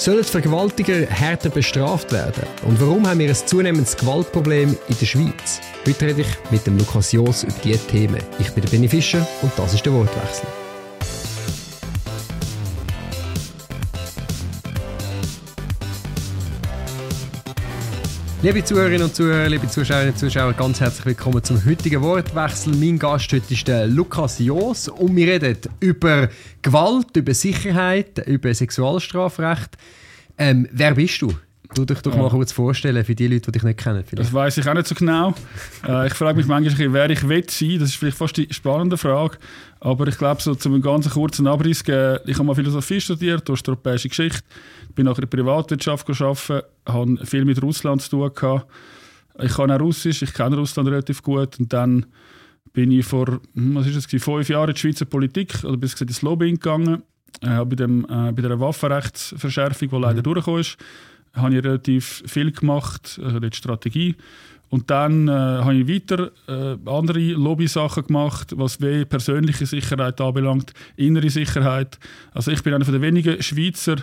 Sollen Vergewaltiger härter bestraft werden? Und warum haben wir ein zunehmendes Gewaltproblem in der Schweiz? Heute rede ich mit dem Lukas Jos über diese Themen. Ich bin der Benny Fischer und das ist der Wortwechsel. Liebe Zuhörerinnen und Zuhörer, liebe Zuschauerinnen und Zuschauer, ganz herzlich willkommen zum heutigen Wortwechsel. Mein Gast heute ist der Lukas Jos und wir reden über Gewalt, über Sicherheit, über Sexualstrafrecht. Ähm, wer bist du? Du dich doch mal kurz vorstellen für die Leute, die dich nicht kennen. Vielleicht. Das weiß ich auch nicht so genau. Äh, ich frage mich manchmal, wer ich will sein. Das ist vielleicht fast die spannende Frage. Aber ich glaube, so zum ganz kurzen Abriss geben, ich habe mal Philosophie studiert, osteuropäische Geschichte, bin nachher in der Privatwirtschaft gearbeitet, habe viel mit Russland zu tun gehabt. Ich kann auch Russisch, ich kenne Russland relativ gut und dann bin ich vor hm, was ist das, fünf Jahren in die Schweizer Politik oder bis ins Lobbying gegangen, äh, bei, dem, äh, bei der Waffenrechtsverschärfung, die leider mhm. durchgekommen ist habe ich relativ viel gemacht, also die Strategie. Und dann äh, habe ich weiter äh, andere Lobby-Sachen gemacht, was wie persönliche Sicherheit anbelangt, innere Sicherheit. Also ich bin einer der wenigen Schweizer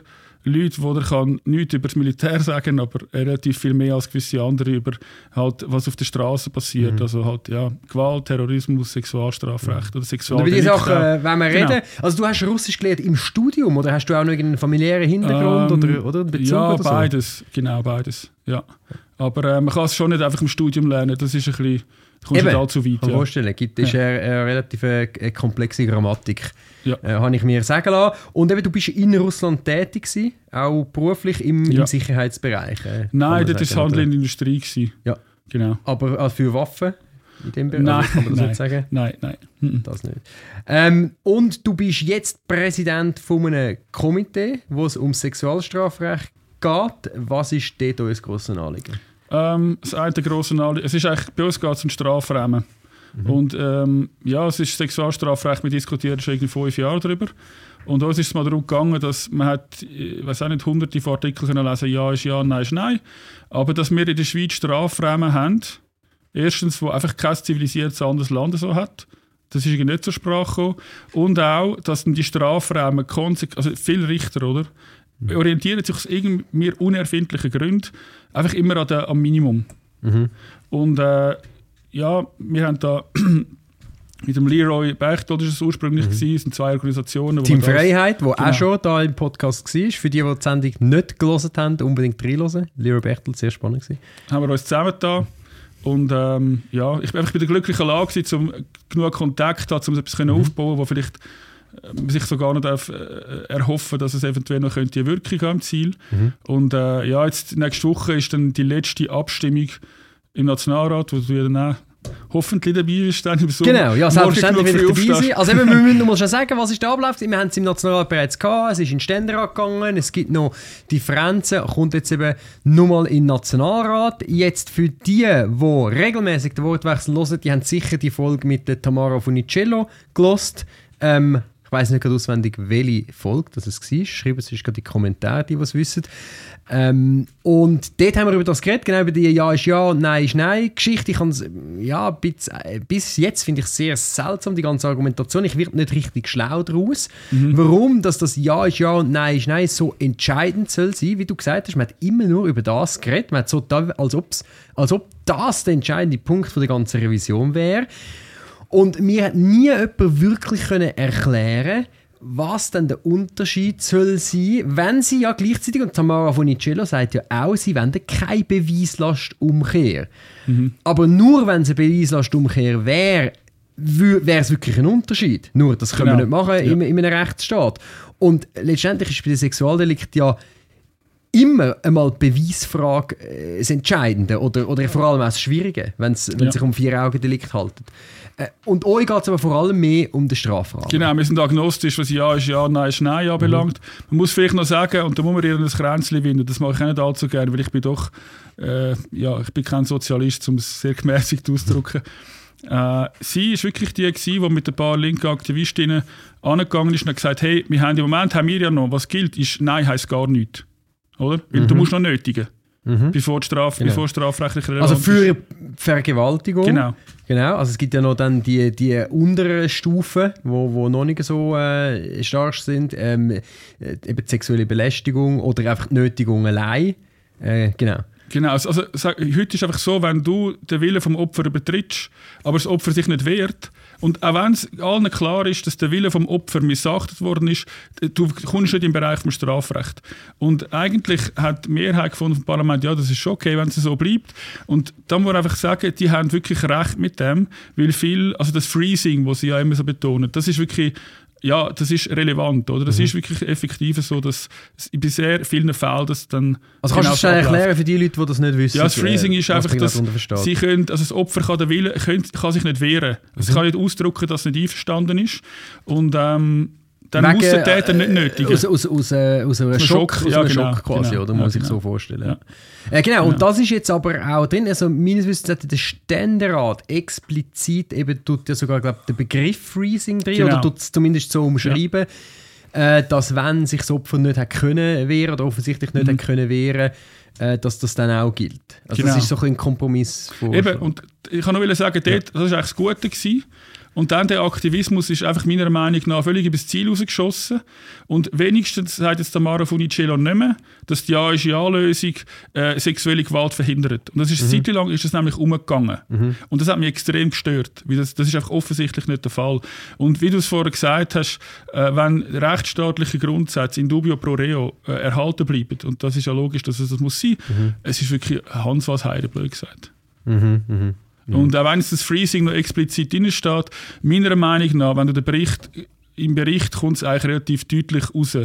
Leute, die kann nichts über das Militär sagen, aber relativ viel mehr als gewisse andere über halt, was auf der Straße passiert. Mhm. Also halt ja Gewalt, Terrorismus, Sexualstrafrecht mhm. oder Sexualdelikte. Über die Sachen äh, wenn wir genau. reden. Also du hast Russisch gelernt im Studium oder hast du auch noch einen familiären Hintergrund ähm, oder, oder Bezug Ja, oder so? beides, genau beides. Ja. Aber äh, man kann es schon nicht einfach im Studium lernen. Das ist ein bisschen kommst Eben, du allzu weit. Kann ja. vorstellen. Gibt, ist ja. eine, eine relativ eine äh, komplexe Grammatik, ja. äh, habe ich mir sagen lassen. Und eben, du bist in Russland tätig gewesen, auch beruflich im, ja. im Sicherheitsbereich. Äh, Nein, das war Handel in der Industrie. Gewesen. Ja. Genau. Aber äh, für Waffen? In dem Bereich, nein, kann man das nein, nicht sagen? Nein, nein. Mhm. Das nicht. Ähm, und du bist jetzt Präsident von einem Komitee, wo es um Sexualstrafrecht geht. Was ist dort euer grosses Anliegen? Ähm, das eine grosse Anliegen, es ist eigentlich, bei uns geht es um Strafrahmen. Mhm. Und ähm, ja, es ist Sexualstrafrecht, wir diskutieren schon irgendwie fünf Jahre darüber. Und uns ist es mal darum gegangen, dass man hat, ich weiß auch nicht, hunderte von Artikeln können lesen ja ist ja, nein ist nein. Aber dass wir in der Schweiz Strafrahmen haben, erstens, wo einfach kein zivilisiertes anderes Land so hat. Das ist nicht zur Sprache gekommen. Und auch, dass die Strafrahmen, also viele Richter, oder? Mhm. orientieren sich aus irgendwie unerfindlichen Gründen einfach immer an der, am Minimum. Mhm. Und äh, ja, wir haben da mit dem Leroy Bechtold das ursprünglich mhm. gewesen, sind zwei Organisationen. Team Freiheit, wo genau. auch schon da im Podcast war. Für die, die die Sendung nicht gelesen haben, unbedingt reinhören. Leroy Bechtold, sehr spannend gewesen. Haben wir uns zusammen da und ähm, ja, ich bin einfach bei der glücklichen Lage, um genug Kontakt zu haben, um etwas mhm. aufzubauen, wo vielleicht man sich sogar noch darf, äh, erhoffen dass es eventuell noch könnte eine Wirkung haben im Ziel. Mhm. Und äh, ja, jetzt nächste Woche ist dann die letzte Abstimmung im Nationalrat, wo du dann auch hoffentlich dabei bist. Dann im Sommer. Genau, ja, selbstverständlich will ich dabei sein. Also eben, wir müssen mal schon sagen, was ist der Ablauf. Wir haben es im Nationalrat bereits gehabt, es ist in den Ständerat gegangen, es gibt noch Differenzen, kommt jetzt eben nochmal in den Nationalrat. Jetzt für die, die regelmäßig den Wortwechsel hören, die haben sicher die Folge mit der Tamara Funicello gelost. Ähm, ich weiß nicht gerade auswendig, welche Folge das es war. Schreiben Sie gerade in die Kommentare, die was wissen. Ähm, und dort haben wir über das geredet, genau über die Ja ist Ja, Nein ist Nein Geschichte. Ich ja, bis, äh, bis jetzt finde ich sehr seltsam, die ganze Argumentation. Ich werde nicht richtig schlau daraus. Mhm. Warum dass das Ja ist Ja und Nein ist Nein so entscheidend soll sein, wie du gesagt hast. Man hat immer nur über das geredet. Man hat so, als, als ob das der entscheidende Punkt von der ganzen Revision wäre. Und mir hat nie jemand wirklich können erklären was denn der Unterschied soll sein, wenn sie ja gleichzeitig, und Tamara Funicello sagt ja auch, sie wollen keine Beweislastumkehr. Mhm. Aber nur wenn es eine Beweislastumkehr wäre, wäre es wirklich ein Unterschied. Nur, das können genau. wir nicht machen ja. in, in einem Rechtsstaat. Und letztendlich ist bei den Delikten ja immer einmal die Beweisfrage äh, das Entscheidende oder, oder vor allem auch das Schwierige, wenn es ja. sich um vier Augen Delikt handelt. Äh, und euch geht es aber vor allem mehr um den Strafrahmen. Genau, wir sind agnostisch, was Ja ist Ja, Nein ist Nein anbelangt. Mhm. Man muss vielleicht noch sagen, und da muss man ihr ein Kränzchen winden, das mache ich auch nicht allzu gerne, weil ich bin doch, äh, ja, ich bin kein Sozialist, um es sehr gemäßigt auszudrücken. Äh, sie war wirklich die, die mit ein paar linken Aktivistinnen angegangen ist und hat gesagt, hey, wir haben im Moment haben wir ja noch, was gilt, ist Nein heisst gar nichts. Oder? Weil mhm. du musst noch nötigen. Mhm. Bevor, Straf, genau. bevor strafrechtlich relevant Also für Vergewaltigung. Genau. Genau, also es gibt ja noch dann die, die unteren Stufen, wo, wo noch nicht so äh, stark sind, ähm, äh, eben sexuelle Belästigung oder einfach die Nötigung allein. Äh, genau. Genau, also, sag, heute ist einfach so, wenn du den Willen vom Opfer übertrittst, aber das Opfer sich nicht wehrt, und auch wenn es allen klar ist, dass der Wille vom Opfer missachtet worden ist, du kommst nicht im Bereich des Strafrecht. Und eigentlich hat die Mehrheit gefunden vom Parlament, ja, das ist schon okay, wenn es so bleibt. Und da muss man einfach sagen, die haben wirklich recht mit dem, weil viel, also das Freezing, was sie ja immer so betonen, das ist wirklich ja, das ist relevant, oder? Das mhm. ist wirklich effektiv so, dass in sehr vielen Fällen das dann. Also kannst du das erklären für die Leute, die das nicht wissen? Ja, das Freezing ist einfach, dass sie können, also das Opfer kann, den Willen, kann, kann sich nicht wehren. Mhm. Es kann nicht ausdrücken, dass es nicht einverstanden ist. Und ähm, dann Wegen, muss der Täter nicht nötig. Aus, aus, aus, äh, aus einem Schock, Schock, aus ja, genau, Schock quasi, genau, oder? Muss ja, ich genau. so vorstellen. Ja. Äh, genau, und das ist jetzt aber auch drin, also meines Wissens hat der Ständerat explizit eben, tut ja sogar, glaube der Begriff Freezing drin, genau. oder tut es zumindest so umschreiben, äh, dass wenn sich das Opfer nicht hat können wehren oder offensichtlich nicht mhm. hat können wehren, äh, dass das dann auch gilt. Also genau. das ist so ein Kompromiss. Eben, und ich kann nur sagen, dort, das war eigentlich das Gute gewesen, und dann der Aktivismus ist einfach meiner Meinung nach völlig übers Ziel rausgeschossen. Und wenigstens sagt jetzt der Mara Funicello nicht mehr, dass die Ja-ist-Ja-Lösung äh, sexuelle Gewalt verhindert. Und das ist mhm. Zeit lang ist das nämlich umgegangen. Mhm. Und das hat mich extrem gestört, weil das, das ist einfach offensichtlich nicht der Fall. Und wie du es vorher gesagt hast, äh, wenn rechtsstaatliche Grundsätze in dubio pro reo äh, erhalten bleiben, und das ist ja logisch, dass es das muss sein, mhm. es ist wirklich Hans was Heide blöd gesagt. Mhm, mh. Mhm. Und auch wenn es das Freezing noch explizit drin steht, meiner Meinung nach, wenn du den Bericht, im Bericht kommt es eigentlich relativ deutlich raus,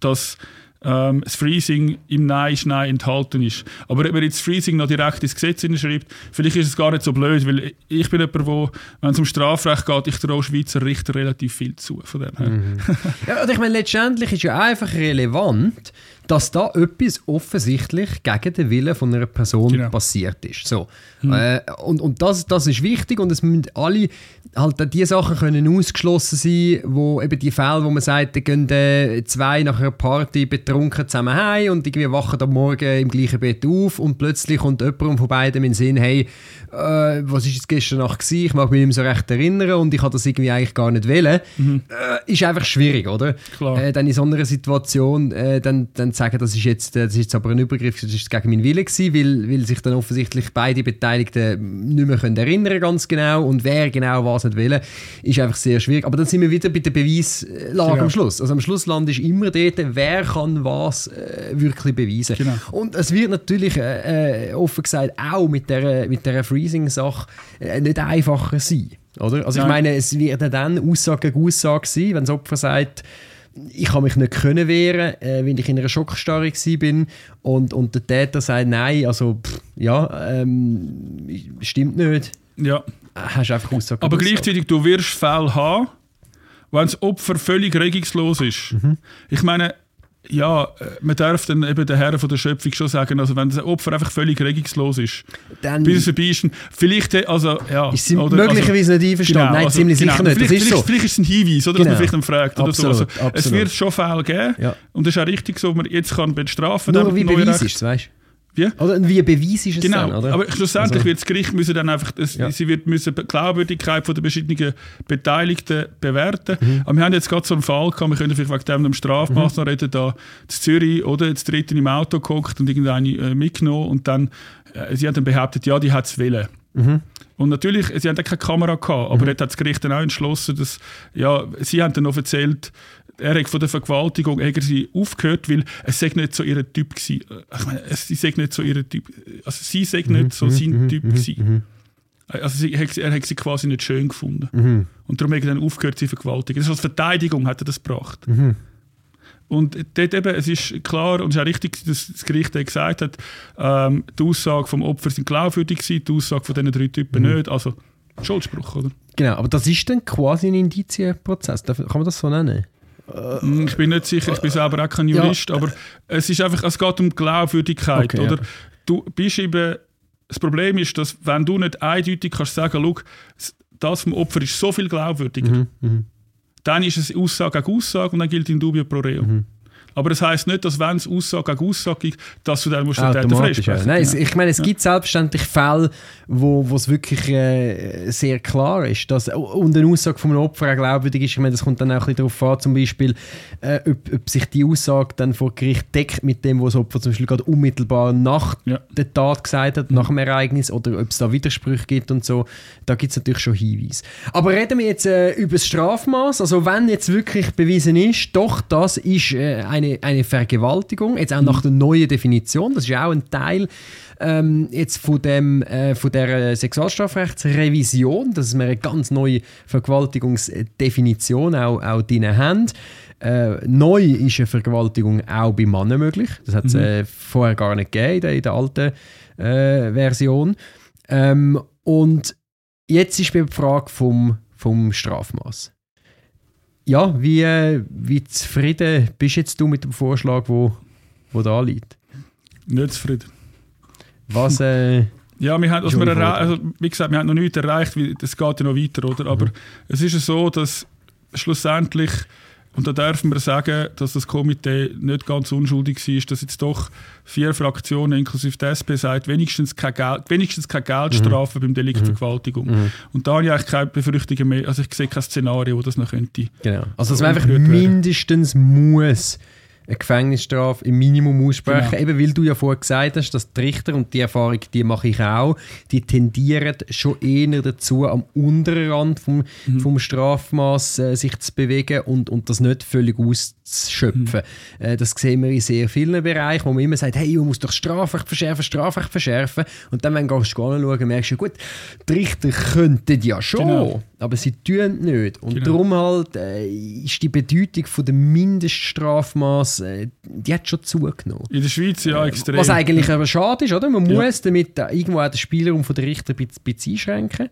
dass ähm, das Freezing im Nein ist Nein enthalten ist. Aber ob man jetzt das Freezing noch direkt ins Gesetz schreibt, vielleicht ist es gar nicht so blöd, weil ich bin jemand, wo, wenn es um Strafrecht geht, ich traue Schweizer Richter relativ viel zu. Von dem her. Mhm. ja, und ich meine, letztendlich ist ja einfach relevant, dass da etwas offensichtlich gegen den Willen von einer Person genau. passiert ist. So. Hm. Äh, und und das, das ist wichtig und es müssen alle halt die Sachen können ausgeschlossen sein, wo eben die Fälle, wo man sagt, da gehen äh, zwei nach einer Party betrunken zusammen heim und irgendwie wachen am Morgen im gleichen Bett auf und plötzlich kommt jemand von beiden in den Sinn, hey, äh, was ist jetzt gestern Nacht gewesen? Ich mag mich nicht mehr so recht erinnern und ich habe das irgendwie eigentlich gar nicht wollen. Mhm. Äh, ist einfach schwierig, oder? Klar. Äh, dann in so einer Situation äh, dann, dann sagen, das ist, jetzt, das ist jetzt aber ein Übergriff, das ist gegen meinen Willen gewesen, weil, weil sich dann offensichtlich beide Beteiligten nicht mehr können erinnern ganz genau und wer genau was nicht will, ist einfach sehr schwierig. Aber dann sind wir wieder bei der Beweislage genau. am Schluss. Also am Schluss landest du immer dort, wer kann was äh, wirklich beweisen. Genau. Und es wird natürlich äh, äh offen gesagt auch mit der, mit der Freezing-Sache äh, nicht einfacher sein. Oder? Also Nein. ich meine, es wird dann Aussage gegen Aussage sein, wenn das Opfer sagt, ich habe mich nicht können wehren, äh, weil ich in einer Schockstarre bin und, und der Täter sagt, nein, also pff, ja, ähm, stimmt nicht. Ja. Hast einfach Aussage Aber gleichzeitig, du wirst Fälle haben, wenn das Opfer völlig regungslos ist. Mhm. Ich meine, ja, äh, man darf dann eben den Herren von der Schöpfung schon sagen, also wenn das Opfer einfach völlig regungslos ist, dann bis es vorbei ist, vielleicht, äh, also, ja. Ist sie oder, möglicherweise also, nicht einverstanden? Genau, Nein, also, ziemlich genau, sicher nicht. Vielleicht, ist vielleicht, vielleicht, ist es ein Hinweis, oder, genau. dass man genau. vielleicht dann fragt. Oder absolut, so. Also, es wird schon Fälle geben ja. und es ist auch richtig so, man jetzt kann bestrafen. Nur wie Beweis ist weißt du? Wie? Oder wie beweis ist es genau, dann, oder? aber schlussendlich also. wird das Gericht müssen dann einfach, das, ja. sie wird müssen die Glaubwürdigkeit von der verschiedenen Beteiligten bewerten. Mhm. Aber wir haben jetzt gerade so einen Fall gehabt, wir können vielleicht wegen dem einem Strafmaß mhm. reden, da in Zürich, oder, jetzt dritten im Auto geguckt und irgendeine äh, mitgenommen und dann, äh, sie haben dann behauptet, ja, die hat es wollen. Mhm. Und natürlich, sie haben keine Kamera gehabt, aber mhm. dort hat das Gericht dann auch entschlossen, dass, ja, sie haben dann noch erzählt, er hat von der Vergewaltigung er sie aufgehört, weil es sei nicht so ihr Typ gewesen. Ich meine, sie sei nicht so ihr Typ, also sie sei mhm, nicht so sein mhm, Typ mhm, gewesen. Also sie, er hat sie quasi nicht schön gefunden. Mhm. Und darum hat er dann aufgehört, sie vergewaltigen. Das ist als Verteidigung hat er das gebracht. Mhm. Und dort eben, es ist klar, und es ist auch richtig, dass das Gericht gesagt hat, ähm, die Aussage vom Opfer sind glaubwürdig gewesen, die Aussage von diesen drei Typen mhm. nicht. Also Schuldspruch, oder? Genau, aber das ist dann quasi ein Indizienprozess. Kann man das so nennen? Hm, ich bin nicht sicher, ich bin selber auch kein Jurist, ja. aber es ist einfach, es geht um Glaubwürdigkeit, okay, oder? Ja. Du bist eben, das Problem ist, dass wenn du nicht eindeutig kannst sagen, schau, das vom Opfer ist so viel glaubwürdiger, mhm, mhm. dann ist es Aussage gegen Aussage und dann gilt in dubio pro reo. Mhm. Aber das heisst nicht, dass wenn es Aussage gegen Aussage gibt, dass du dann musst den Täter freisprechen Nein, genau. ich meine, es gibt selbstverständlich Fälle, wo es wirklich äh, sehr klar ist, dass und eine Aussage von einem Opfer auch glaubwürdig ist. Ich meine, das kommt dann auch ein darauf an, zum Beispiel, äh, ob, ob, sich die Aussage dann vor Gericht deckt mit dem, was das Opfer zum Beispiel gerade unmittelbar nach ja. der Tat gesagt hat, mhm. nach dem Ereignis, oder ob es da Widersprüche gibt und so. Da gibt es natürlich schon Hinweise. Aber reden wir jetzt äh, über das Strafmaß. Also wenn jetzt wirklich bewiesen ist, doch, das ist äh, eine, eine Vergewaltigung, jetzt auch mhm. nach der neuen Definition, das ist auch ein Teil ähm, jetzt von, dem, äh, von der Sexualstrafrechtsrevision, dass wir eine ganz neue Vergewaltigungsdefinition auch, auch drin haben. Äh, neu ist eine Vergewaltigung auch bei Männern möglich. Das hat es mhm. äh, vorher gar nicht gegeben in der, in der alten äh, Version. Ähm, und jetzt ist die Frage vom, vom Strafmaß. Ja, wie, äh, wie zufrieden bist jetzt du mit dem Vorschlag, wo, wo da liegt? Nicht zufrieden. Was? Äh, ja, wir haben, also wir also, wie gesagt, wir haben noch nichts erreicht, das geht ja noch weiter, oder? Aber mhm. es ist ja so, dass schlussendlich und da dürfen wir sagen, dass das Komitee nicht ganz unschuldig war, dass jetzt doch vier Fraktionen, inklusive der SP, sagt, wenigstens keine, Geld, wenigstens keine Geldstrafe mhm. beim Delikt mhm. Vergewaltigung. Mhm. Und da habe ich eigentlich keine Befürchtungen mehr. Also ich sehe kein Szenario, wo das noch könnte. Genau. Also dass man einfach mindestens muss eine Gefängnisstrafe im Minimum aussprechen. Genau. Eben weil du ja vorher gesagt hast, dass die Richter, und die Erfahrung die mache ich auch, die tendieren schon eher dazu, am unteren Rand vom, mhm. vom Strafmaß äh, sich zu bewegen und, und das nicht völlig auszuschöpfen. Mhm. Äh, das sehen wir in sehr vielen Bereichen, wo man immer sagt, hey, man muss doch Strafrecht verschärfen, Strafrecht verschärfen. Und dann, wenn du anschauen, merkst du, gut, die Richter könnten ja schon. Genau aber sie tun nicht. Und genau. darum halt, äh, ist die Bedeutung von der Mindeststrafmaß, äh, die hat schon zugenommen. In der Schweiz ja äh, extrem. Was eigentlich aber schade ist, oder? Man ja. muss damit äh, irgendwo auch den Spielraum von der Richter ein bisschen einschränken.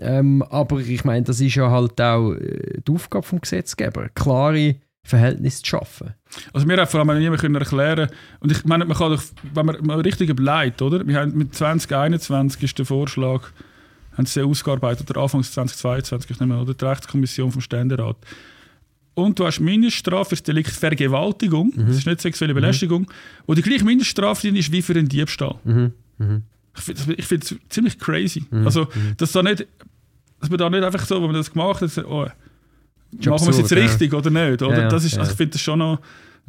Ähm, aber ich meine, das ist ja halt auch äh, die Aufgabe des Gesetzgebers, klare Verhältnisse zu schaffen. Also wir haben vor allem niemand erklären und ich meine, man kann doch, wenn man, man richtig überlegt, oder? Wir haben mit 2021 ist der Vorschlag haben sie ausgearbeitet, oder Anfangs 2022, ich nehme oder die Rechtskommission vom Ständerat. Und du hast Mindeststrafe für das Delikt Vergewaltigung, mhm. das ist nicht sexuelle mhm. Belästigung, mhm. wo die gleiche Mindeststrafe ist wie für einen Diebstahl. Mhm. Mhm. Ich finde es ziemlich crazy. Mhm. Also, dass, da nicht, dass man da nicht einfach so, wenn man das gemacht hat, oh, machen wir es jetzt richtig ja. oder nicht? Oder? Ja, ja, das ist, also ich finde das schon noch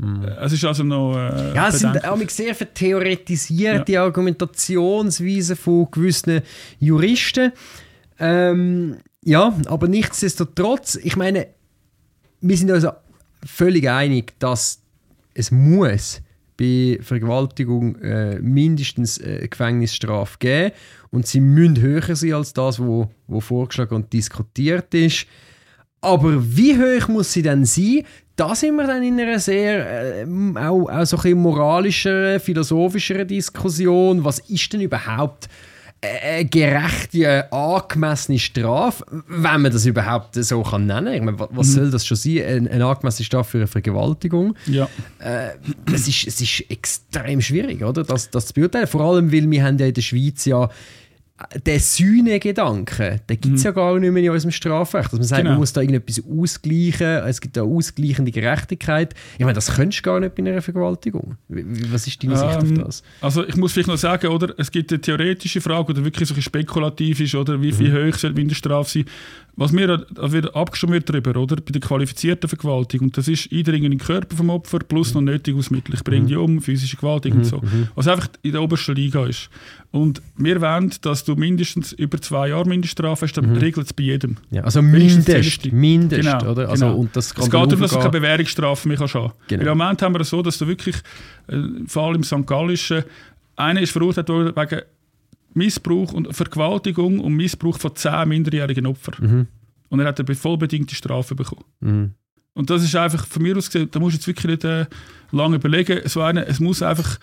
Mhm. Es ist also noch. Äh, ja, es sind auch sehr vertheoretisierte ja. Argumentationsweisen von gewissen Juristen. Ähm, ja, aber nichtsdestotrotz, ich meine, wir sind also völlig einig, dass es muss bei Vergewaltigung äh, mindestens äh, Gefängnisstrafe geben und sie müssen höher sein als das, was wo, wo vorgeschlagen und diskutiert ist. Aber wie hoch muss sie denn sein, da sind wir dann in einer sehr, äh, auch, auch so ein moralischeren, philosophischeren Diskussion. Was ist denn überhaupt eine gerechte, angemessene Strafe, wenn man das überhaupt so kann nennen Ich meine, was mhm. soll das schon sein? Eine, eine angemessene Strafe für eine Vergewaltigung? Ja. Äh, es, ist, es ist extrem schwierig, oder? Das, das zu beurteilen. Vor allem, weil wir haben ja in der Schweiz ja der Sühne-Gedanke, den gibt es mhm. ja gar nicht mehr in unserem Strafrecht. Dass man sagt, genau. man muss da irgendetwas ausgleichen, es gibt da ausgleichende Gerechtigkeit. Ich meine, das könntest du gar nicht bei einer Vergewaltigung. Was ist deine ähm, Sicht auf ähm, das? Also ich muss vielleicht noch sagen, oder, es gibt eine theoretische Frage, oder wirklich so spekulativ ist, oder wie viel mhm. hoch soll die Mindeststrafe sein. Was mir da wird abgestimmt wird darüber, oder? Bei der qualifizierten Vergewaltigung, und das ist Eindringen in den Körper vom Opfer plus noch Nötigungsmittel. Ich bringe mhm. die um, physische Gewalt und so. Mhm. Was einfach in der obersten Liga ist. Und wir wollen, dass du mindestens über zwei Jahre Mindeststrafe hast, dann mhm. regelt es bei jedem. Ja, also mindest, mindest genau, oder? Also, genau. und das es geht darum, dass du keine Bewährungsstrafe mehr hast. Genau. Im Moment haben wir es so, dass du wirklich, äh, vor allem im St. Gallischen, einer ist verurteilt worden wegen Missbrauch und Vergewaltigung und Missbrauch von zehn minderjährigen Opfern. Mhm. Und er hat eine vollbedingte Strafe bekommen. Mhm. Und das ist einfach, von mir aus gesehen, da musst du jetzt wirklich nicht äh, lange überlegen. So eine, es muss einfach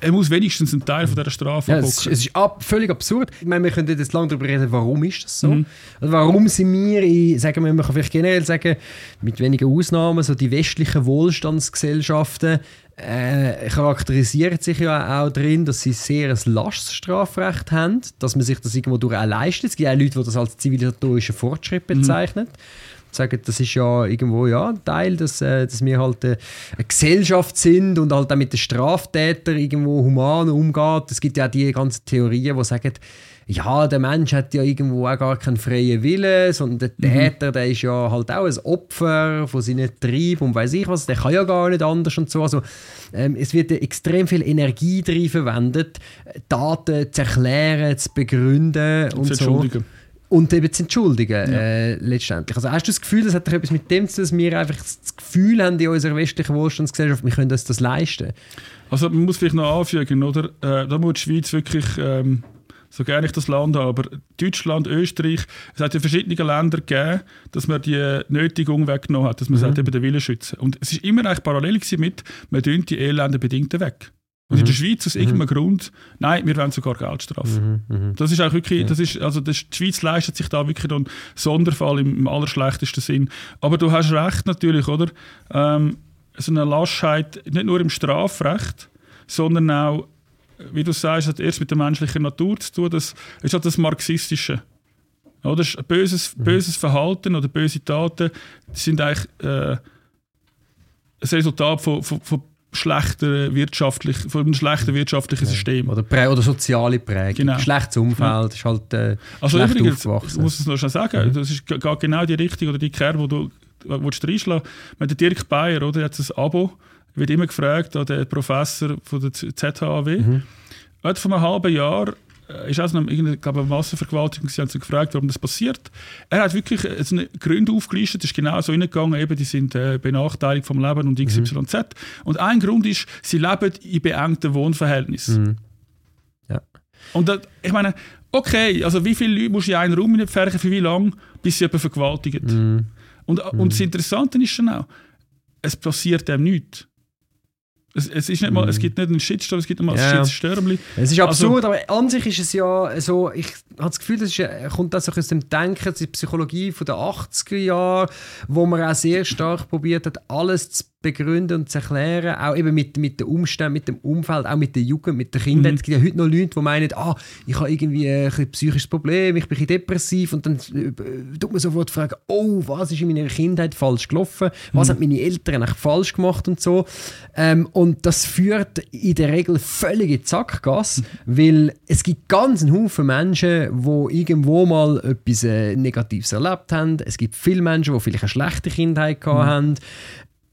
er muss wenigstens einen Teil von dieser Strafe ja, es, ist, es ist ab, völlig absurd. Ich meine, wir können jetzt lange darüber reden, warum ist das so? Mhm. Also warum sind wir, in, sagen wir, man kann vielleicht generell sagen, mit wenigen Ausnahmen, so die westlichen Wohlstandsgesellschaften äh, charakterisieren sich ja auch darin, dass sie sehr ein lasches Strafrecht haben, dass man sich das irgendwo durch auch leistet. Es gibt auch Leute, die das als zivilisatorischer Fortschritt mhm. bezeichnen. Mhm sagen, das ist ja irgendwo ja, ein Teil, dass, äh, dass wir halt äh, eine Gesellschaft sind und halt auch mit den Straftätern irgendwo human umgeht. Es gibt ja auch die ganzen Theorien, die sagen, ja, der Mensch hat ja irgendwo auch gar keinen freien Willen, sondern der mhm. Täter, mhm. der ist ja halt auch ein Opfer von seinen Trieben und weiß ich was, der kann ja gar nicht anders und so. Also ähm, es wird extrem viel Energie drin verwendet, Daten zu erklären, zu begründen und, und so. Und eben zu entschuldigen, ja. äh, letztendlich. Also hast du das Gefühl, das hat doch etwas mit dem zu tun, dass wir einfach das Gefühl haben in unserer westlichen Wohlstandsgesellschaft, wir können uns das leisten? Also man muss vielleicht noch anfügen, oder? Äh, da muss die Schweiz wirklich... Ähm so gerne ich das Land habe, aber Deutschland, Österreich, es hat ja verschiedene Länder gegeben, dass man die Nötigung weggenommen hat, dass man mhm. sagt, eben den Willen schützen. Und es ist immer eigentlich parallel mit, man die Eländerbedingten weg. Und mhm. in der Schweiz aus irgendeinem mhm. Grund, nein, wir wollen sogar Geldstrafe. Mhm. Mhm. Das ist auch wirklich, das ist, also das, die Schweiz leistet sich da wirklich einen Sonderfall im, im allerschlechtesten Sinn. Aber du hast recht natürlich, oder? Ähm, so eine Laschheit, nicht nur im Strafrecht, sondern auch wie du sagst, hat erst mit der menschlichen Natur zu tun. Das ist halt das Marxistische. Oder? Böses, mhm. böses Verhalten oder böse Taten sind eigentlich äh, ein Resultat von, von, von schlechter wirtschaftlich, von einem schlechten wirtschaftlichen ja. System. Oder, oder soziale Prägung. Genau. Schlechtes Umfeld, ja. ist halt äh, also schlecht übrigens, aufgewachsen. Ich muss es noch schnell sagen, mhm. das ist genau die Richtung oder die Kerbe, wo du willst reinschlagen willst. Der Dirk Bayer, oder, hat ein Abo wird immer gefragt, der Professor von der ZHAW. Mhm. Vor einem halben Jahr ist auch eine, ich glaube, eine Massenvergewaltigung, sie haben sich gefragt, warum das passiert. Er hat wirklich eine Gründe aufgelistet, ist genau so hingegangen, eben, die sind äh, benachteiligt vom Leben und XYZ. Mhm. Und ein Grund ist, sie leben in beengten Wohnverhältnissen. Mhm. Ja. Und das, ich meine, okay, also wie viele Leute musst du in einen Raum pferchen, für wie lange, bis sie jemanden vergewaltigen? Mhm. Und, und das mhm. Interessante ist schon auch, es passiert dem nichts. Es, es, ist nicht mal, es mhm. gibt nicht einen Shitstorm, es gibt nicht mal ja. ein Shitstörmli. Es ist absurd, also, aber an sich ist es ja so, ich habe das Gefühl, das ist, kommt das aus dem Denken, die Psychologie von den 80er Jahren, wo man auch sehr stark probiert hat, alles zu begründen und zu erklären, auch eben mit, mit den Umständen, mit dem Umfeld, auch mit der Jugend, mit den Kindern. Mhm. Es gibt ja heute noch Leute, die meinen, ah, ich habe irgendwie ein psychisches Problem, ich bin depressiv und dann äh, tut man sofort fragen, oh, was ist in meiner Kindheit falsch gelaufen, was mhm. haben meine Eltern eigentlich falsch gemacht und so. Ähm, und das führt in der Regel völlig in die Sackgasse, mhm. weil es gibt ganz einen Haufen Menschen, die irgendwo mal etwas äh, Negatives erlebt haben. Es gibt viele Menschen, die vielleicht eine schlechte Kindheit gehabt mhm. haben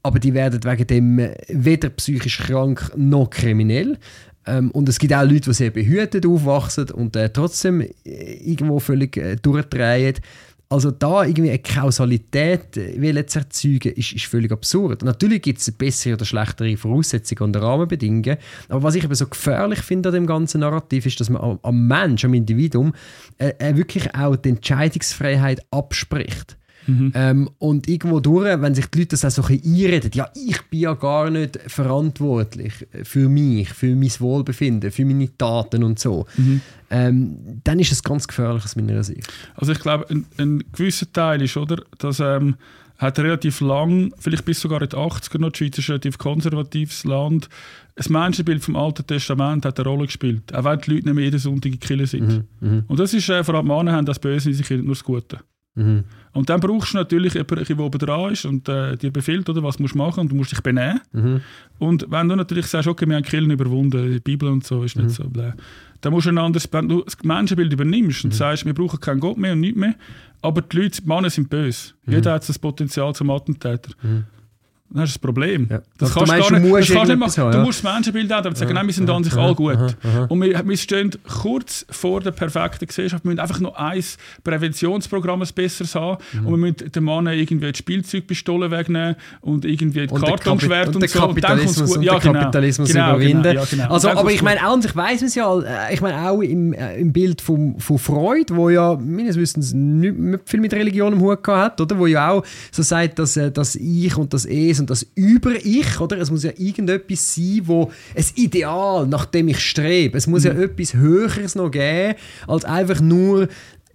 aber die werden wegen dem weder psychisch krank noch kriminell. Ähm, und es gibt auch Leute, die sehr behütet aufwachsen und äh, trotzdem äh, irgendwo völlig äh, durchdrehen. Also da irgendwie eine Kausalität äh, zu erzeugen, ist, ist völlig absurd. Natürlich gibt es bessere oder schlechtere Voraussetzungen und Rahmenbedingungen, aber was ich aber so gefährlich finde an dem ganzen Narrativ, ist, dass man am, am Mensch, am Individuum, äh, äh wirklich auch die Entscheidungsfreiheit abspricht. Mhm. Ähm, und irgendwo durch, wenn sich die Leute das auch so ein einreden, ja, ich bin ja gar nicht verantwortlich für mich, für mein Wohlbefinden, für meine Taten und so, mhm. ähm, dann ist es ganz gefährlich aus meiner Sicht. Also ich glaube, ein, ein gewisser Teil ist, oder, dass ähm, hat relativ lang, vielleicht bis sogar in den 80er noch, die Schweiz ist ein relativ konservatives Land, das Menschenbild vom Alten Testament hat eine Rolle gespielt, auch wenn die Leute nicht mehr jeden Sonntag in Kirche sind. Mhm. Mhm. Und das ist, äh, vor allem Männer haben das Böse in sich nur das Gute. Mhm. Und dann brauchst du natürlich jemanden, der oben dran ist und äh, dir befiehlt, oder, was musst du machen und du musst dich benehmen. Mhm. Und wenn du natürlich sagst, okay, wir haben Killen überwunden, die Bibel und so, ist nicht mhm. so blöd. Dann musst du ein anderes, wenn du das Menschenbild übernimmst und mhm. sagst, wir brauchen keinen Gott mehr und nichts mehr, aber die Leute, die Männer sind böse. Mhm. Jeder hat das Potenzial zum Attentäter. Hast du ein Problem. Ja. Das also, kannst du gar nicht, das kannst nicht machen. Haben, ja. Du musst das Menschenbild haben, aber sagen, nein, wir sind an sich alle gut. Aha, aha. Und wir, wir stehen kurz vor der perfekten Gesellschaft. Wir müssen einfach noch ein Präventionsprogramm ein besseres haben. Mhm. Und wir müssen den Mann irgendwie die Spielzeugpistolen wegnehmen und irgendwie die Kartonschwert und, und, und so. Kapitalismus und, ja, den genau. Kapitalismus genau, überwinden. Genau, ja, genau. Also, aber ich meine, an sich weiss man es ja, äh, ich meine auch im, äh, im Bild von, von Freud, wo ja meines Wissens nicht viel mit Religion im Hut hat, oder? wo ja auch so sagt, dass, äh, dass ich und das Es und das Über-Ich, oder? Es muss ja irgendetwas sein, wo ein Ideal, nach dem ich strebe. Es muss mhm. ja etwas Höheres noch geben, als einfach nur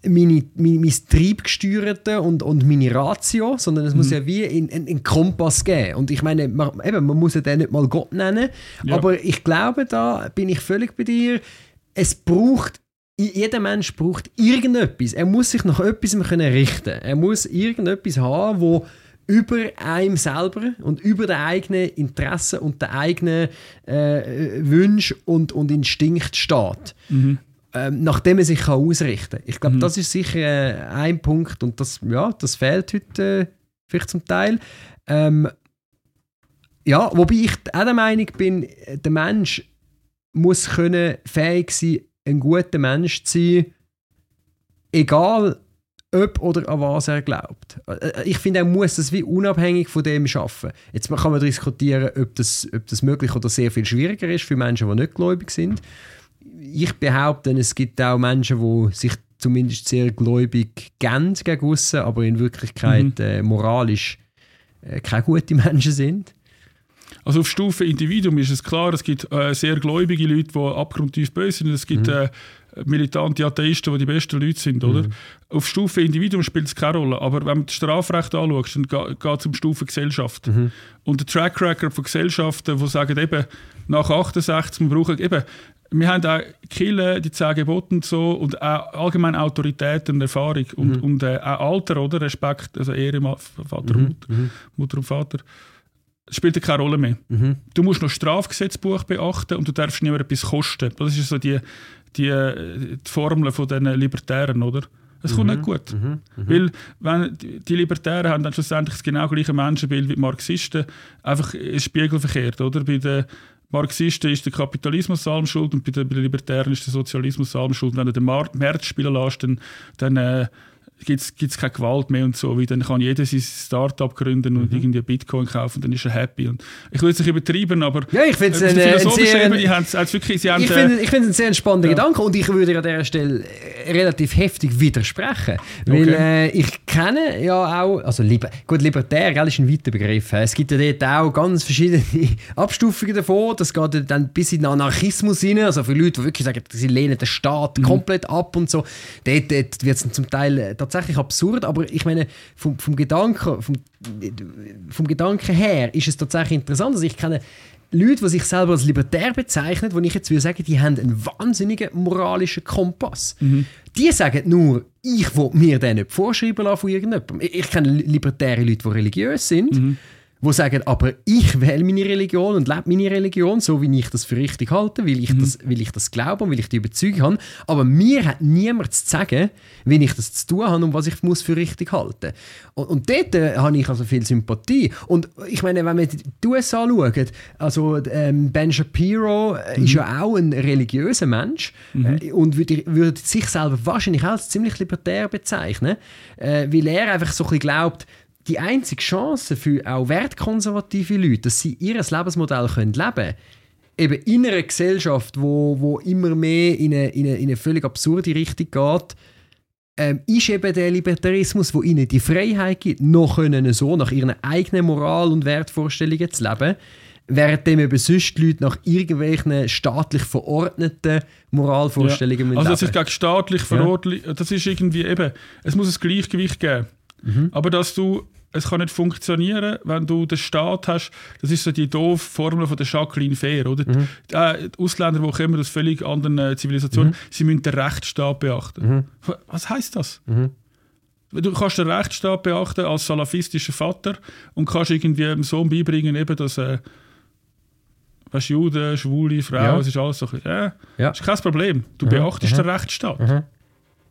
meine, meine, mein Triebgesteuerte und, und meine Ratio, sondern es mhm. muss ja wie einen Kompass geben. Und ich meine, man, eben, man muss ja den nicht mal Gott nennen, ja. aber ich glaube, da bin ich völlig bei dir, es braucht jeder Mensch braucht irgendetwas. Er muss sich nach etwas richten. Er muss irgendetwas haben, wo über einem selber und über den eigenen Interessen und den eigenen äh, Wünschen und, und Instinkt steht. Mhm. Ähm, nachdem er sich kann ausrichten kann. Ich glaube, mhm. das ist sicher äh, ein Punkt und das, ja, das fehlt heute äh, vielleicht zum Teil. Ähm, ja, wobei ich auch der Meinung bin, der Mensch muss können fähig sein, ein guter Mensch zu sein, egal ob oder an was er glaubt. Äh, ich finde, er muss das wie unabhängig von dem schaffen. Jetzt kann man diskutieren, ob das, ob das möglich oder sehr viel schwieriger ist für Menschen, die nicht gläubig sind. Ich behaupte, es gibt auch Menschen, die sich zumindest sehr gläubig gehen gegen aussen, aber in Wirklichkeit mhm. äh, moralisch äh, keine guten Menschen sind. Also auf Stufe Individuum ist es klar, es gibt äh, sehr gläubige Leute, die abgrundtief böse sind. Es gibt mhm. äh, militante Atheisten, die die besten Leute sind, oder? Mhm. Auf Stufe Individuum spielt es keine Rolle, aber wenn du das Strafrecht anschaust, dann geht es um Stufe Gesellschaft. Mhm. Und der Track Record von Gesellschaften, die sagen eben, nach 68, wir brauchen eben, wir haben auch Kille, die zehn Gebote und so und auch allgemein Autorität und Erfahrung und, mhm. und äh, auch Alter, oder? Respekt, also Ehre, Vater und mhm. Mutter, mhm. Mutter und Vater spielt keine Rolle mehr. Mhm. Du musst noch Strafgesetzbuch beachten und du darfst nicht mehr etwas kosten. Das ist so die, die, die Formel von den Libertären, oder? Es mhm. kommt nicht gut. Mhm. Mhm. Weil wenn die Libertären haben dann schlussendlich das genau gleiche Menschenbild wie die Marxisten, einfach spiegelverkehrt, oder? Bei den Marxisten ist der Kapitalismus allem schuld und bei den, bei den Libertären ist der Sozialismus allem schuld. Wenn du den Markt spielen lässt, dann, dann äh, gibt es keine Gewalt mehr und so, weil dann kann jeder sein Start-up gründen und mhm. irgendwie Bitcoin kaufen, dann ist er happy. Und ich will es nicht übertreiben, aber ja, ich finde es ein, ein sehr, Ebene, haben es wirklich, sie haben, ich finde ich find es ein sehr spannender ja. Gedanke und ich würde an dieser Stelle relativ heftig widersprechen, weil okay. äh, ich kenne ja auch, also liber, gut, libertär gell, ist ein weiter Begriff, es gibt ja dort auch ganz verschiedene Abstufungen davon, das geht dann bis in den Anarchismus rein, also für Leute, die wirklich sagen, sie lehnen den Staat mhm. komplett ab und so, dort, dort wird es zum Teil äh, tatsächlich absurd, aber ich meine, vom, vom, Gedanken, vom, vom Gedanken her ist es tatsächlich interessant. Also ich kenne Leute, die sich selber als libertär bezeichnen, wo ich jetzt würde sagen, die haben einen wahnsinnigen moralischen Kompass. Mhm. Die sagen nur, ich will mir den nicht vorschreiben lassen von irgendjemandem. Ich kenne libertäre Leute, die religiös sind. Mhm die sagen, aber ich wähle meine Religion und lebe meine Religion, so wie ich das für richtig halte, weil ich, mhm. das, weil ich das glaube und weil ich die Überzeugung habe. Aber mir hat niemand zu sagen, wie ich das zu tun habe und was ich muss für richtig halte. Und, und dort äh, habe ich also viel Sympathie. Und ich meine, wenn wir die USA schauen, also ähm, Ben Shapiro äh, mhm. ist ja auch ein religiöser Mensch mhm. äh, und würde, würde sich selber wahrscheinlich auch als ziemlich libertär bezeichnen, äh, weil er einfach so ein bisschen glaubt, die einzige Chance für auch wertkonservative Leute, dass sie ihr Lebensmodell können leben können, eben in einer Gesellschaft, wo, wo immer mehr in eine, in, eine, in eine völlig absurde Richtung geht, ähm, ist eben der Libertarismus, wo ihnen die Freiheit gibt, noch können so nach ihren eigenen Moral- und Wertvorstellungen zu leben, währenddem eben sonst die Leute nach irgendwelchen staatlich verordneten Moralvorstellungen ja. Also, dass ich gegen staatlich verordnet, ja. das ist irgendwie eben, es muss ein Gleichgewicht geben. Mhm. Aber dass du, es kann nicht funktionieren, wenn du den Staat hast, das ist so die doofe Formel von der Jacqueline Fair, oder? Mhm. Die, äh, die Ausländer, die kommen aus völlig anderen äh, Zivilisationen, mhm. sie müssen den Rechtsstaat beachten. Mhm. Was heißt das? Mhm. Du kannst den Rechtsstaat beachten als salafistischer Vater und kannst irgendwie dem Sohn beibringen, eben, dass äh, weißt, Juden, Schwule, Frauen, ja. es ist alles so. Äh, ja. Das ist kein Problem. Du mhm. beachtest den Rechtsstaat.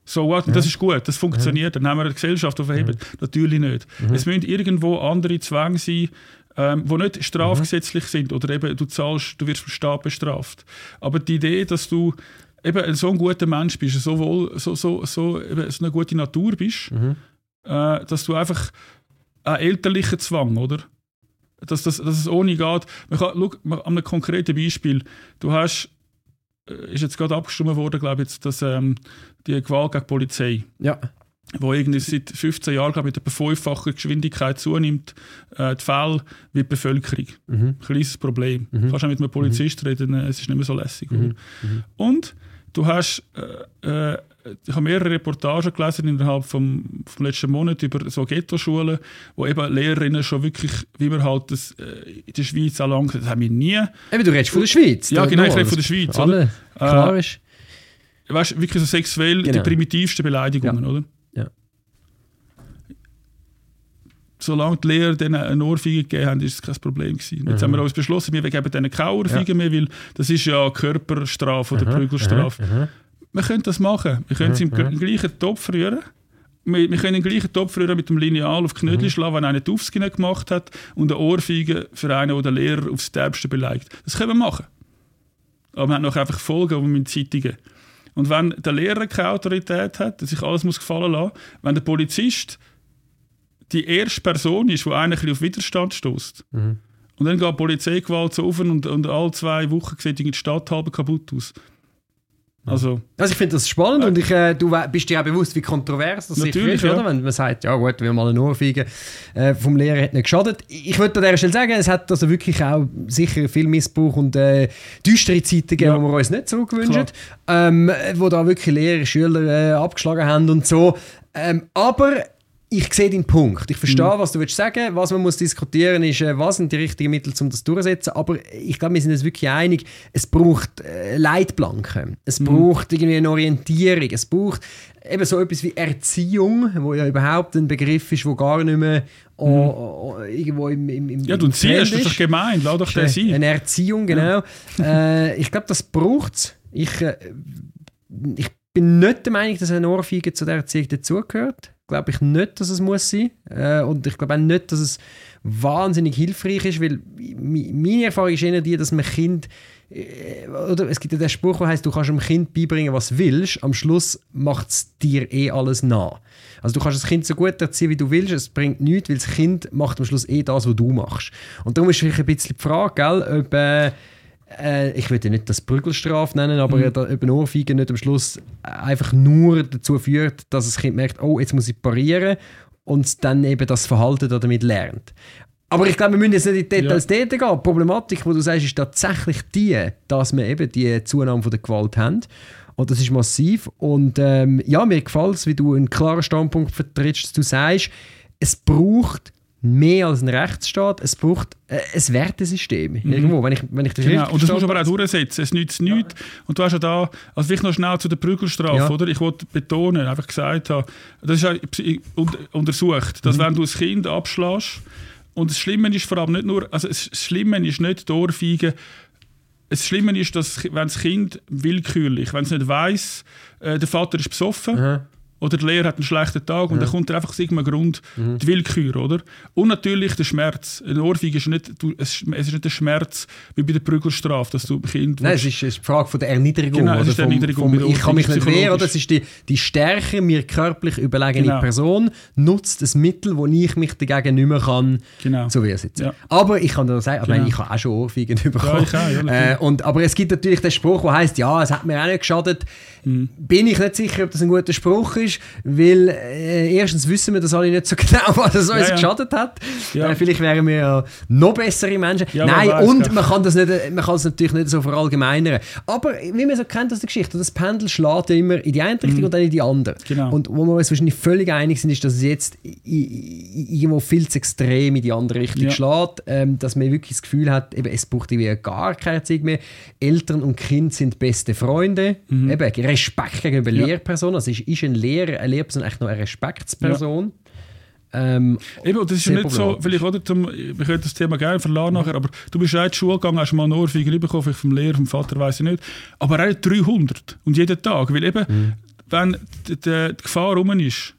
So what? Ja. Das ist gut, das funktioniert. Dann haben wir eine Gesellschaft aufheben. Ja. Natürlich nicht. Mhm. Es müssen irgendwo andere Zwänge sein, ähm, die nicht strafgesetzlich mhm. sind oder eben du zahlst, du wirst vom Staat bestraft. Aber die Idee, dass du eben so ein guter Mensch bist, so, wohl, so, so, so, eben so eine gute Natur bist, mhm. äh, dass du einfach einen elterlichen Zwang, oder? Dass, dass, dass es ohne geht. Man kann, schau, an einem konkreten Beispiel. Du hast ist jetzt gerade abgestimmt worden, glaube ich, dass ähm, die Gewalt gegen die Polizei, ja. wo irgendwie seit 15 Jahren glaube ich, mit einer fünffachen Geschwindigkeit zunimmt, äh, die Fälle wie die Bevölkerung. Mhm. Kleines Problem. Mhm. Du kannst auch mit einem Polizist mhm. reden, äh, es ist nicht mehr so lässig. Mhm. mhm. Und du hast äh, äh, ich habe mehrere Reportagen gelesen innerhalb vom, vom letzten Monat über so Ghetto-Schulen, wo eben Lehrerinnen schon wirklich, wie wir halt das äh, in der Schweiz auch lange, das haben wir nie. Eben, du redest von der Schweiz. Ja, genau, ich rede von der Schweiz. Alle, klar ist. weißt, wirklich so sexuell genau. die primitivsten Beleidigungen, ja. oder? Ja. Solange die Lehrer denen eine Ohrfeige gegeben haben, ist es kein Problem gewesen. Jetzt mhm. haben wir uns beschlossen, wir geben denen keine Ohrfeige ja. mehr, weil das ist ja Körperstrafe oder mhm. Prügelstrafe. Mhm. Wir können das machen. Wir können es im gleichen Topf rühren wir, wir können den gleichen Topf rühren mit dem Lineal auf Knödel mhm. schlagen, wenn einer die Aufskinne gemacht hat und eine Ohrfeige für einen, der den Lehrer aufs Derbste beleidigt. Das können wir machen. Aber wir haben noch einfach Folgen, die wir mit Zeitungen. Und wenn der Lehrer keine Autorität hat, dass sich alles muss gefallen lassen, wenn der Polizist die erste Person ist, die eigentlich auf Widerstand stößt, mhm. und dann geht die Polizeigewalt so auf und, und alle zwei Wochen sieht die Stadt halb kaputt aus, also, also ich finde das spannend äh, und ich, äh, du bist dir auch bewusst, wie kontrovers das natürlich, ist, oder? wenn man sagt, ja gut, wir mal eine Ohrfeige äh, vom Lehrer hat nicht geschadet. Ich würde an dieser Stelle sagen, es hat also wirklich auch sicher viel Missbrauch und äh, düstere Zeiten gegeben, ja. die wir uns nicht zurückwünschen, ähm, wo da wirklich Lehrer, Schüler äh, abgeschlagen haben und so. Ähm, aber ich sehe den Punkt. Ich verstehe, mhm. was du willst sagen. Was man muss diskutieren ist, äh, was sind die richtigen Mittel, um das durchzusetzen. Aber ich glaube, wir sind uns wirklich einig, es braucht äh, Leitplanken. Es mhm. braucht irgendwie eine Orientierung. Es braucht eben so etwas wie Erziehung, wo ja überhaupt ein Begriff ist, wo gar nicht mehr mhm. oh, oh, irgendwo im, im, im Ja, du ziehst, das ist doch gemein. Lass doch den sein. Eine Erziehung, genau. Ja. äh, ich glaube, das braucht es. Ich, äh, ich bin nicht der Meinung, dass eine Ohrfeige zu der Erziehung dazugehört glaube ich nicht, dass es muss sein. Äh, und ich glaube auch nicht, dass es wahnsinnig hilfreich ist, weil meine Erfahrung ist eher die, dass man Kind äh, oder es gibt ja den Spruch, der heißt, du kannst dem Kind beibringen, was du willst, am Schluss macht es dir eh alles nach. Also du kannst das Kind so gut erziehen, wie du willst, es bringt nichts, weil das Kind macht am Schluss eh das, was du machst. Und darum ist vielleicht ein bisschen die Frage, gell, ob äh, äh, ich würde nicht das Prügelstrafe nennen, aber mhm. ob eine Ohrfeige nicht am Schluss einfach nur dazu führt, dass das Kind merkt, oh, jetzt muss ich parieren und dann eben das Verhalten damit lernt. Aber ich glaube, wir müssen jetzt nicht in die Details ja. gehen. Die Problematik, die du sagst, ist tatsächlich die, dass wir eben die Zunahme von der Gewalt haben. Und das ist massiv. Und ähm, ja, mir gefällt es, wie du einen klaren Standpunkt vertrittst, dass du sagst, es braucht mehr als ein Rechtsstaat. Es braucht äh, ein Wertesystem mhm. irgendwo, wenn ich, wenn ich das genau. Und das musst du aber auch durchsetzen. Es nützt ja. nichts. Und du hast ja da, also vielleicht noch schnell zu der Prügelstrafe, ja. oder? Ich wollte betonen, einfach gesagt haben, das ist ja untersucht, dass mhm. wenn du ein Kind abschlägst, und das Schlimme ist vor allem nicht nur, also das Schlimme ist nicht die Ohrfeige, das Schlimme ist, dass wenn das Kind willkürlich, wenn es nicht weiß, äh, der Vater ist besoffen, mhm oder der Lehrer hat einen schlechten Tag und dann kommt er einfach aus irgendeinem Grund mhm. die Willkür, oder? Und natürlich der Schmerz. Eine Ohrfeige ist nicht, du, es, es, ist nicht der Schmerz wie bei der Prügelstrafe, dass du Kind... Nein, es ist, es ist die Frage von der Erniedrigung. Genau, es ist die Erniedrigung. Vom, vom, ich kann mich nicht wehren, oder? Es ist die, die stärker mir körperlich überlegene genau. Person nutzt das Mittel, wo ich mich dagegen nicht mehr kann genau. zu Wehr setzen. Ja. Aber ich kann dir sagen, genau. ich, habe auch schon Ohrfeigen bekommen. Ja, auch, ja, äh, und, aber es gibt natürlich den Spruch, der heißt, ja, es hat mir auch nicht geschadet. Mhm. Bin ich nicht sicher, ob das ein guter Spruch ist, weil äh, erstens wissen wir das alle nicht so genau, was es uns ja, ja. geschadet hat. Ja. Äh, vielleicht wären wir ja noch bessere Menschen. Nein, weiß, und man kann, das nicht, man kann es natürlich nicht so verallgemeinern. Aber wie man so kennt aus der Geschichte, das Pendel schlägt ja immer in die eine Richtung mhm. und dann in die andere. Genau. Und wo wir uns wahrscheinlich völlig einig sind, ist, dass es jetzt irgendwo viel zu extrem in die andere Richtung schlägt, ähm, dass man wirklich das Gefühl hat, eben, es braucht irgendwie gar keine Erziehung mehr. Eltern und Kind sind beste Freunde. Mhm. Eben, Respekt gegenüber ja. Lehrpersonen. Also ist, ist ein Lehrer, eine Lehrperson eigentlich noch eine Respektsperson? Ja. Ähm, Eben, das ist ja nicht so, vielleicht, oder, zum, wir können das Thema gerne verlassen nachher, aber du bist auch in die Schule gegangen, hast mal eine Ohrfeige bekommen, vielleicht vom Lehrer, vom Vater, weiß ich nicht, aber auch 300 und jeden Tag, weil eben, mhm. wenn die, die, die Gefahr rum ist,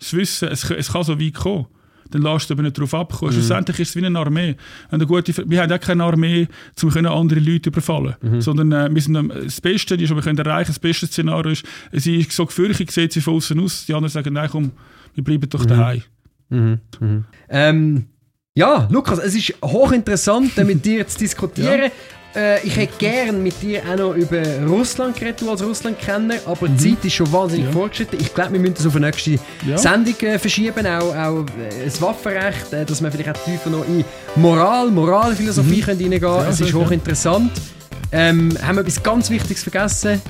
das Wissen, es, es kann so weit kommen, dann lässt du aber nicht darauf abkommen. Mhm. Schlussendlich ist es wie eine Armee. Eine gute, wir haben auch keine Armee, um andere Leute überfallen mhm. sondern äh, wir sind, das Beste ist, was wir können erreichen das beste Szenario ist, sie ist so gefürchtet, sieht sie von außen aus, die anderen sagen, nein komm, wir bleiben doch mhm. daheim. Mhm. Mhm. Ähm, ja, Lukas, es ist hochinteressant, mit dir zu diskutieren. ja. Äh, ich hätte gerne mit dir auch noch über Russland geredet, du als Russland-Kenner, aber mhm. die Zeit ist schon wahnsinnig ja. fortgeschritten. Ich glaube, wir müssen das auf eine nächste ja. Sendung äh, verschieben, auch, auch äh, das Waffenrecht, äh, dass wir vielleicht auch tiefer noch in Moral, Moralphilosophie mhm. reingehen können. Ja, es ist hochinteressant. Ähm, haben wir etwas ganz Wichtiges vergessen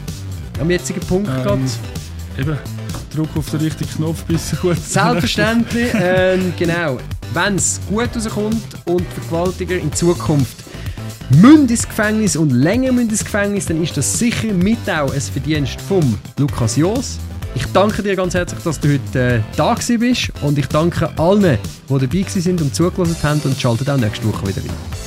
am jetzigen Punkt ähm, gerade? Eben, Druck auf den richtigen Knopf, bis es gut Selbstverständlich, ähm, genau. Wenn es gut rauskommt und Vergewaltiger in Zukunft müssen ins Gefängnis und länger müssen ins Gefängnis, dann ist das sicher mit auch ein Verdienst vom Lukas Jos. Ich danke dir ganz herzlich, dass du heute äh, da bist und ich danke allen, die dabei sind und zugelassen haben und schaltet auch nächste Woche wieder rein.